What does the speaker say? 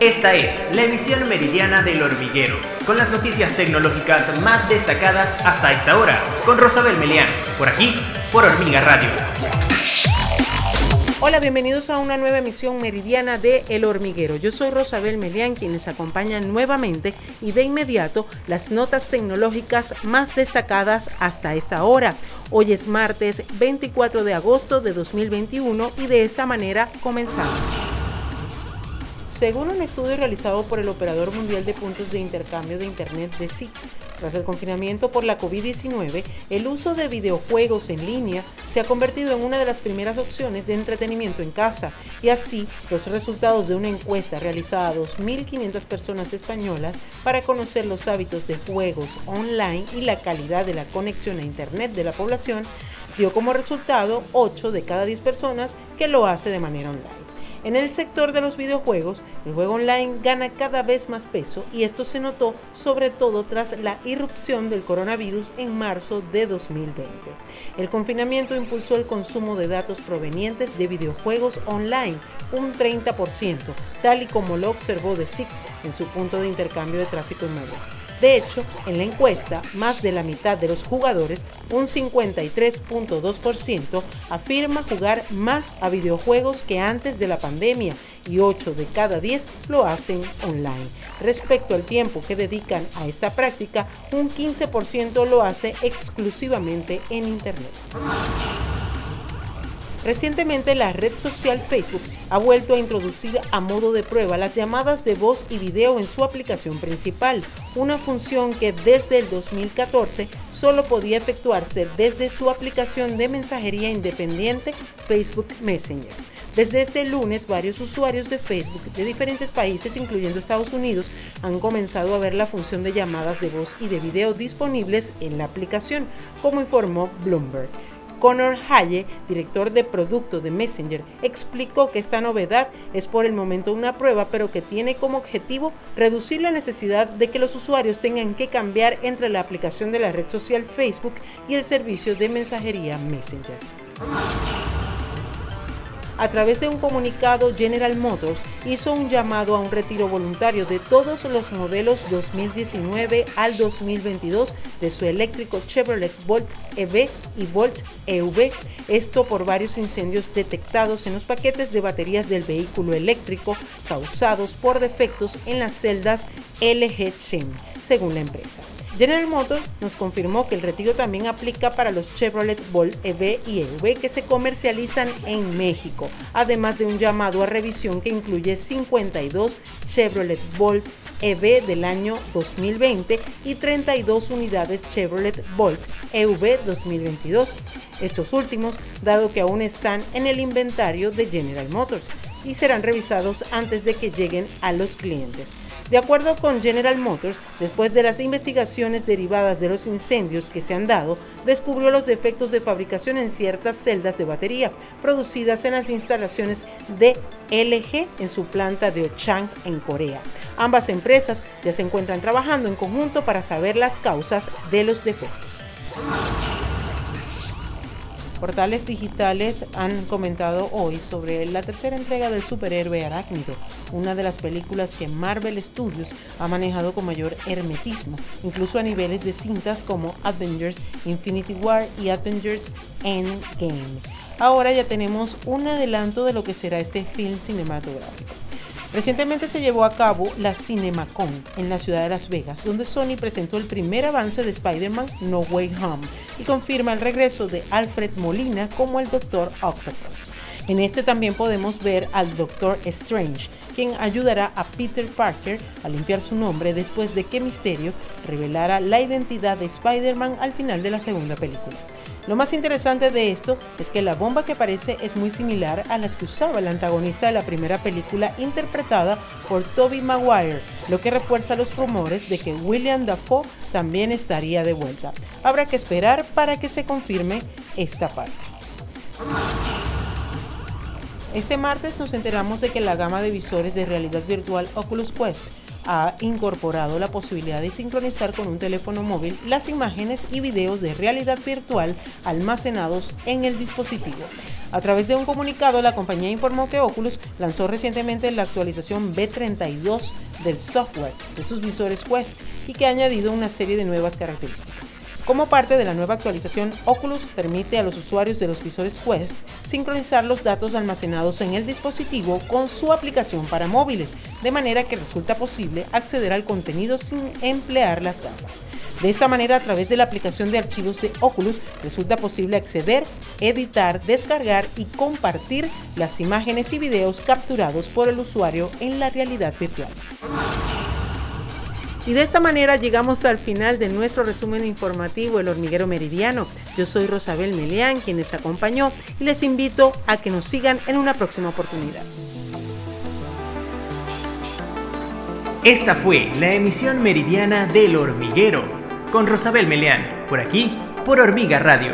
Esta es la emisión meridiana del hormiguero, con las noticias tecnológicas más destacadas hasta esta hora, con Rosabel Melián, por aquí, por Hormiga Radio. Hola, bienvenidos a una nueva emisión meridiana de El Hormiguero. Yo soy Rosabel Melián, quienes acompañan nuevamente y de inmediato las notas tecnológicas más destacadas hasta esta hora. Hoy es martes 24 de agosto de 2021 y de esta manera comenzamos. Según un estudio realizado por el Operador Mundial de Puntos de Intercambio de Internet de SIX, tras el confinamiento por la COVID-19, el uso de videojuegos en línea se ha convertido en una de las primeras opciones de entretenimiento en casa, y así los resultados de una encuesta realizada a 2.500 personas españolas para conocer los hábitos de juegos online y la calidad de la conexión a Internet de la población dio como resultado 8 de cada 10 personas que lo hace de manera online. En el sector de los videojuegos, el juego online gana cada vez más peso y esto se notó sobre todo tras la irrupción del coronavirus en marzo de 2020. El confinamiento impulsó el consumo de datos provenientes de videojuegos online un 30%, tal y como lo observó The Six en su punto de intercambio de tráfico inmediato. De hecho, en la encuesta, más de la mitad de los jugadores, un 53.2%, afirma jugar más a videojuegos que antes de la pandemia y 8 de cada 10 lo hacen online. Respecto al tiempo que dedican a esta práctica, un 15% lo hace exclusivamente en Internet. Recientemente la red social Facebook ha vuelto a introducir a modo de prueba las llamadas de voz y video en su aplicación principal, una función que desde el 2014 solo podía efectuarse desde su aplicación de mensajería independiente Facebook Messenger. Desde este lunes, varios usuarios de Facebook de diferentes países, incluyendo Estados Unidos, han comenzado a ver la función de llamadas de voz y de video disponibles en la aplicación, como informó Bloomberg. Connor Haye, director de producto de Messenger, explicó que esta novedad es por el momento una prueba, pero que tiene como objetivo reducir la necesidad de que los usuarios tengan que cambiar entre la aplicación de la red social Facebook y el servicio de mensajería Messenger. A través de un comunicado, General Motors hizo un llamado a un retiro voluntario de todos los modelos 2019 al 2022 de su eléctrico Chevrolet Volt EV y Volt EV. Esto por varios incendios detectados en los paquetes de baterías del vehículo eléctrico causados por defectos en las celdas LG Chem, según la empresa. General Motors nos confirmó que el retiro también aplica para los Chevrolet Volt EV y EV que se comercializan en México, además de un llamado a revisión que incluye 52 Chevrolet Volt EV del año 2020 y 32 unidades Chevrolet Volt EV 2022. Estos últimos, dado que aún están en el inventario de General Motors y serán revisados antes de que lleguen a los clientes. De acuerdo con General Motors, después de las investigaciones derivadas de los incendios que se han dado, descubrió los defectos de fabricación en ciertas celdas de batería producidas en las instalaciones de LG en su planta de Ochang en Corea. Ambas empresas ya se encuentran trabajando en conjunto para saber las causas de los defectos. Portales digitales han comentado hoy sobre la tercera entrega del superhéroe Arácnido, una de las películas que Marvel Studios ha manejado con mayor hermetismo, incluso a niveles de cintas como Avengers Infinity War y Avengers Endgame. Ahora ya tenemos un adelanto de lo que será este film cinematográfico. Recientemente se llevó a cabo la CinemaCon en la ciudad de Las Vegas, donde Sony presentó el primer avance de Spider-Man No Way Home y confirma el regreso de Alfred Molina como el Dr. Octopus. En este también podemos ver al Doctor Strange, quien ayudará a Peter Parker a limpiar su nombre después de que Mysterio revelara la identidad de Spider-Man al final de la segunda película. Lo más interesante de esto es que la bomba que aparece es muy similar a las que usaba el antagonista de la primera película interpretada por Tobey Maguire, lo que refuerza los rumores de que William Dafoe también estaría de vuelta. Habrá que esperar para que se confirme esta parte. Este martes nos enteramos de que la gama de visores de realidad virtual Oculus Quest ha incorporado la posibilidad de sincronizar con un teléfono móvil las imágenes y videos de realidad virtual almacenados en el dispositivo. A través de un comunicado, la compañía informó que Oculus lanzó recientemente la actualización B32 del software de sus visores Quest y que ha añadido una serie de nuevas características. Como parte de la nueva actualización, Oculus permite a los usuarios de los visores Quest sincronizar los datos almacenados en el dispositivo con su aplicación para móviles, de manera que resulta posible acceder al contenido sin emplear las gafas. De esta manera, a través de la aplicación de archivos de Oculus, resulta posible acceder, editar, descargar y compartir las imágenes y videos capturados por el usuario en la realidad virtual. Y de esta manera llegamos al final de nuestro resumen informativo El Hormiguero Meridiano. Yo soy Rosabel Melián, quien les acompañó, y les invito a que nos sigan en una próxima oportunidad. Esta fue la emisión meridiana del Hormiguero, con Rosabel Melián, por aquí, por Hormiga Radio